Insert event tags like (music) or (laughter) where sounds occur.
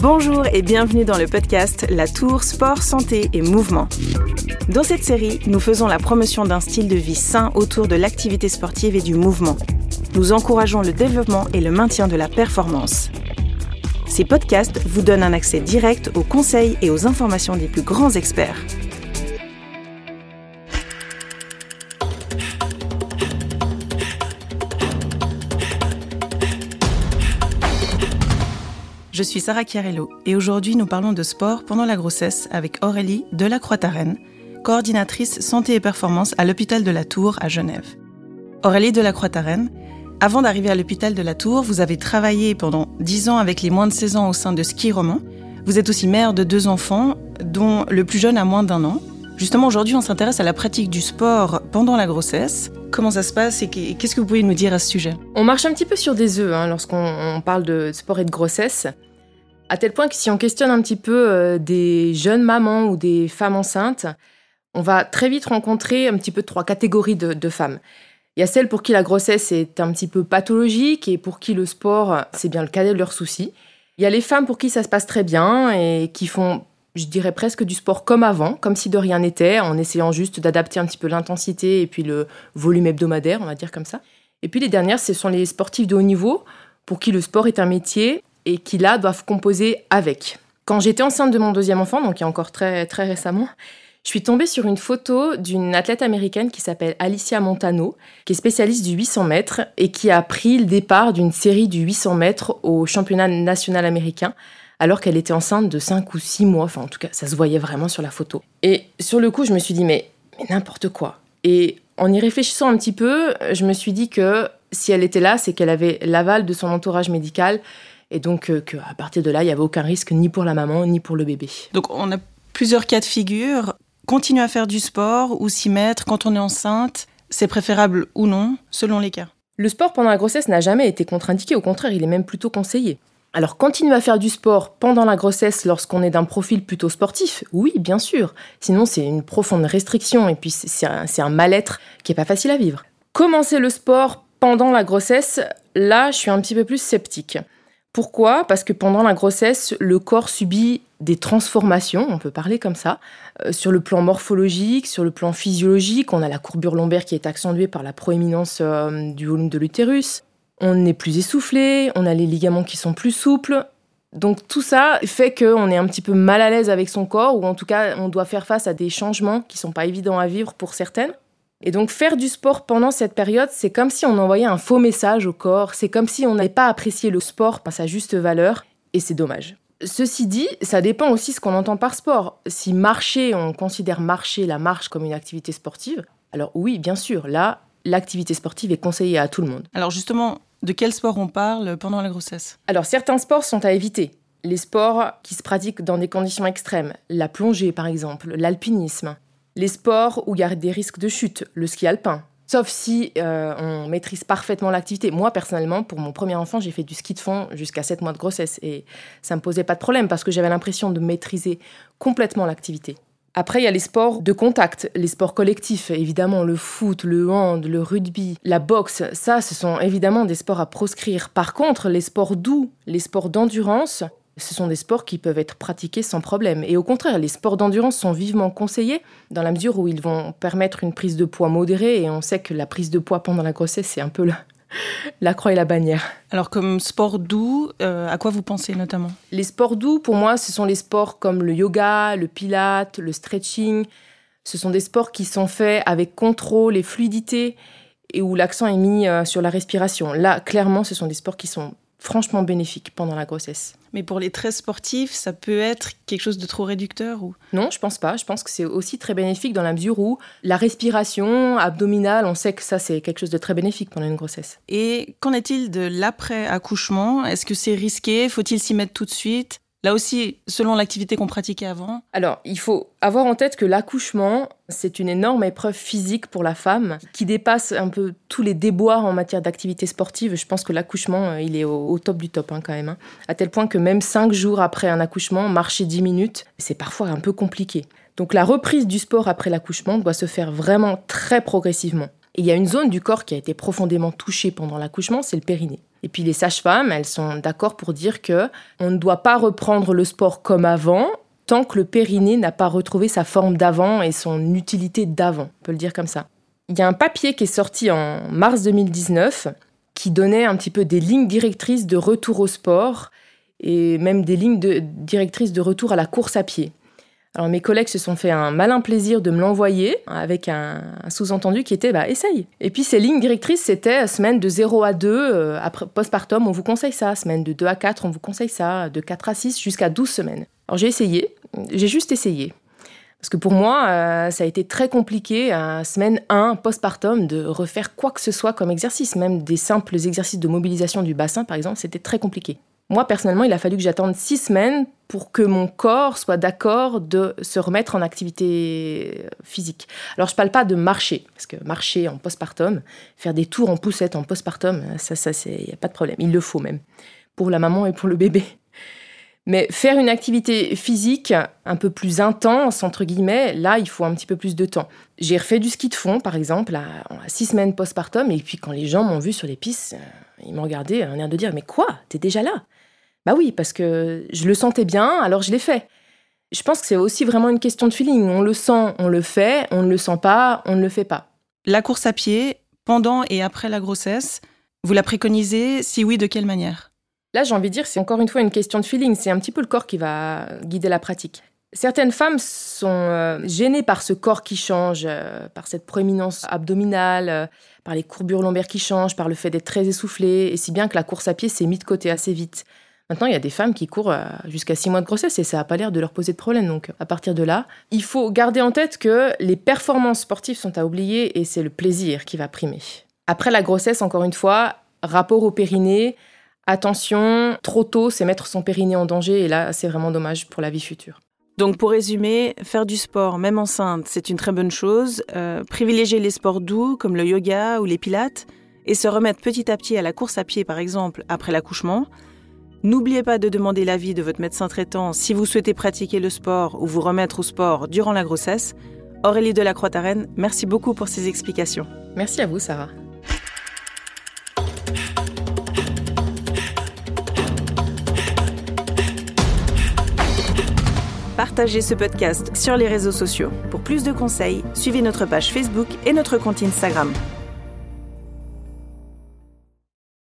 Bonjour et bienvenue dans le podcast La Tour Sport, Santé et Mouvement. Dans cette série, nous faisons la promotion d'un style de vie sain autour de l'activité sportive et du mouvement. Nous encourageons le développement et le maintien de la performance. Ces podcasts vous donnent un accès direct aux conseils et aux informations des plus grands experts. Je suis Sarah Chiarello et aujourd'hui nous parlons de sport pendant la grossesse avec Aurélie de la Croix-Tarenne, coordinatrice santé et performance à l'hôpital de la Tour à Genève. Aurélie de la Croix-Tarenne, avant d'arriver à l'hôpital de la Tour, vous avez travaillé pendant 10 ans avec les moins de 16 ans au sein de Ski Roman. Vous êtes aussi mère de deux enfants, dont le plus jeune a moins d'un an. Justement, aujourd'hui, on s'intéresse à la pratique du sport pendant la grossesse. Comment ça se passe et qu'est-ce que vous pouvez nous dire à ce sujet? On marche un petit peu sur des œufs hein, lorsqu'on parle de sport et de grossesse. À tel point que si on questionne un petit peu euh, des jeunes mamans ou des femmes enceintes, on va très vite rencontrer un petit peu trois catégories de, femmes. Il y a celles pour qui la grossesse est un petit peu pathologique et pour qui le sport, c'est bien le cadet de leurs soucis. Il y a les femmes pour qui ça se passe très bien et qui font, je dirais presque du sport comme avant, comme si de rien n'était, en essayant juste d'adapter un petit peu l'intensité et puis le volume hebdomadaire, on va dire comme ça. Et puis les dernières, ce sont les sportifs de haut niveau, pour qui le sport est un métier et qui là doivent composer avec. Quand j'étais enceinte de mon deuxième enfant, donc il y a encore très, très récemment, je suis tombée sur une photo d'une athlète américaine qui s'appelle Alicia Montano, qui est spécialiste du 800 mètres et qui a pris le départ d'une série du 800 mètres au championnat national américain alors qu'elle était enceinte de 5 ou 6 mois. Enfin, en tout cas, ça se voyait vraiment sur la photo. Et sur le coup, je me suis dit, mais, mais n'importe quoi. Et en y réfléchissant un petit peu, je me suis dit que si elle était là, c'est qu'elle avait l'aval de son entourage médical et donc euh, qu'à partir de là, il n'y avait aucun risque ni pour la maman ni pour le bébé. Donc on a plusieurs cas de figure. Continuer à faire du sport ou s'y mettre quand on est enceinte, c'est préférable ou non, selon les cas. Le sport pendant la grossesse n'a jamais été contre-indiqué, au contraire, il est même plutôt conseillé. Alors continuer à faire du sport pendant la grossesse lorsqu'on est d'un profil plutôt sportif, oui, bien sûr. Sinon, c'est une profonde restriction et puis c'est un, un mal-être qui n'est pas facile à vivre. Commencer le sport pendant la grossesse, là, je suis un petit peu plus sceptique. Pourquoi? Parce que pendant la grossesse, le corps subit des transformations, on peut parler comme ça, euh, sur le plan morphologique, sur le plan physiologique. On a la courbure lombaire qui est accentuée par la proéminence euh, du volume de l'utérus. On est plus essoufflé, on a les ligaments qui sont plus souples. Donc tout ça fait qu'on est un petit peu mal à l'aise avec son corps, ou en tout cas on doit faire face à des changements qui sont pas évidents à vivre pour certaines. Et donc faire du sport pendant cette période, c'est comme si on envoyait un faux message au corps, c'est comme si on n'avait pas apprécié le sport à sa juste valeur, et c'est dommage. Ceci dit, ça dépend aussi ce qu'on entend par sport. Si marcher, on considère marcher, la marche comme une activité sportive, alors oui, bien sûr, là, l'activité sportive est conseillée à tout le monde. Alors justement, de quel sport on parle pendant la grossesse? Alors certains sports sont à éviter. Les sports qui se pratiquent dans des conditions extrêmes, la plongée par exemple, l'alpinisme, les sports où il y a des risques de chute, le ski alpin. Sauf si euh, on maîtrise parfaitement l'activité. Moi, personnellement, pour mon premier enfant, j'ai fait du ski de fond jusqu'à 7 mois de grossesse et ça ne me posait pas de problème parce que j'avais l'impression de maîtriser complètement l'activité. Après, il y a les sports de contact, les sports collectifs, évidemment le foot, le hand, le rugby, la boxe, ça, ce sont évidemment des sports à proscrire. Par contre, les sports doux, les sports d'endurance, ce sont des sports qui peuvent être pratiqués sans problème. Et au contraire, les sports d'endurance sont vivement conseillés dans la mesure où ils vont permettre une prise de poids modérée. Et on sait que la prise de poids pendant la grossesse, c'est un peu (laughs) la, croix et la bannière. Alors comme sport doux, euh, à quoi vous pensez notamment? Les sports doux, pour moi, ce sont les sports comme le yoga, le pilate, le stretching. Ce sont des sports qui sont faits avec contrôle et fluidité et où l'accent est mis euh, sur la respiration. Là, clairement, ce sont des sports qui sont franchement bénéfique pendant la grossesse. Mais pour les très sportifs, ça peut être quelque chose de trop réducteur ou? Non, je pense pas. Je pense que c'est aussi très bénéfique dans la mesure où la respiration abdominale, on sait que ça c'est quelque chose de très bénéfique pendant une grossesse. Et qu'en est-il de l'après accouchement Est-ce que c'est risqué? Faut-il s'y mettre tout de suite? Là aussi, selon l'activité qu'on pratiquait avant Alors, il faut avoir en tête que l'accouchement, c'est une énorme épreuve physique pour la femme qui dépasse un peu tous les déboires en matière d'activité sportive. Je pense que l'accouchement, euh, il est au, top du top hein, quand même. Hein. À tel point que même cinq jours après un accouchement, marcher 10 minutes, c'est parfois un peu compliqué. Donc la reprise du sport après l'accouchement doit se faire vraiment très progressivement. il y a une zone du corps qui a été profondément touchée pendant l'accouchement, c'est le périnée. Et puis les sages-femmes, elles sont d'accord pour dire que on ne doit pas reprendre le sport comme avant tant que le périnée n'a pas retrouvé sa forme d'avant et son utilité d'avant, on peut le dire comme ça. Il y a un papier qui est sorti en mars 2019 qui donnait un petit peu des lignes directrices de retour au sport et même des lignes directrices de retour à la course à pied. Alors mes collègues se sont fait un malin plaisir de me l'envoyer avec un, sous-entendu qui était bah essaye. Et puis ces lignes directrices c'était semaine de 0 à 2 euh, après postpartum on vous conseille ça, semaine de 2 à 4 on vous conseille ça, de 4 à 6 jusqu'à 12 semaines. Alors j'ai essayé, j'ai juste essayé. Parce que pour moi, euh, ça a été très compliqué, à semaine 1, postpartum, de refaire quoi que ce soit comme exercice. Même des simples exercices de mobilisation du bassin, par exemple, c'était très compliqué. Moi, personnellement, il a fallu que j'attende six semaines pour que mon corps soit d'accord de se remettre en activité physique. Alors, je ne parle pas de marcher, parce que marcher en postpartum, faire des tours en poussette en postpartum, ça, ça, il n'y a pas de problème. Il le faut même, pour la maman et pour le bébé. Mais faire une activité physique un peu plus intense, entre guillemets, là, il faut un petit peu plus de temps. J'ai refait du ski de fond, par exemple, à, six semaines postpartum, et puis quand les gens m'ont vu sur les pistes, euh, ils m'ont regardé un air de dire Mais quoi? T'es déjà là? Bah oui, parce que je le sentais bien, alors je l'ai fait. Je pense que c'est aussi vraiment une question de feeling. On le sent, on le fait, on ne le sent pas, on ne le fait pas. La course à pied, pendant et après la grossesse, vous la préconisez Si oui, de quelle manière? Là, j'ai envie de dire, c'est encore une fois une question de feeling. C'est un petit peu le corps qui va guider la pratique. Certaines femmes sont euh, gênées par ce corps qui change, euh, par cette proéminence abdominale, euh, par les courbures lombaires qui changent, par le fait d'être très essoufflée, et si bien que la course à pied s'est mise de côté assez vite. Maintenant, il y a des femmes qui courent euh, jusqu'à six mois de grossesse et ça n'a pas l'air de leur poser de problème. Donc, à partir de là, il faut garder en tête que les performances sportives sont à oublier et c'est le plaisir qui va primer. Après la grossesse, encore une fois, rapport au périnée, attention, trop tôt, c'est mettre son périnée en danger et là, c'est vraiment dommage pour la vie future. Donc pour résumer, faire du sport, même enceinte, c'est une très bonne chose. Euh, privilégier les sports doux comme le yoga ou les pilates et se remettre petit à petit à la course à pied par exemple après l'accouchement. N'oubliez pas de demander l'avis de votre médecin traitant si vous souhaitez pratiquer le sport ou vous remettre au sport durant la grossesse. Aurélie de la Croix-Tarenne, merci beaucoup pour ces explications. Merci à vous, Sarah. Partagez ce podcast sur les réseaux sociaux. Pour plus de conseils, suivez notre page Facebook et notre compte Instagram.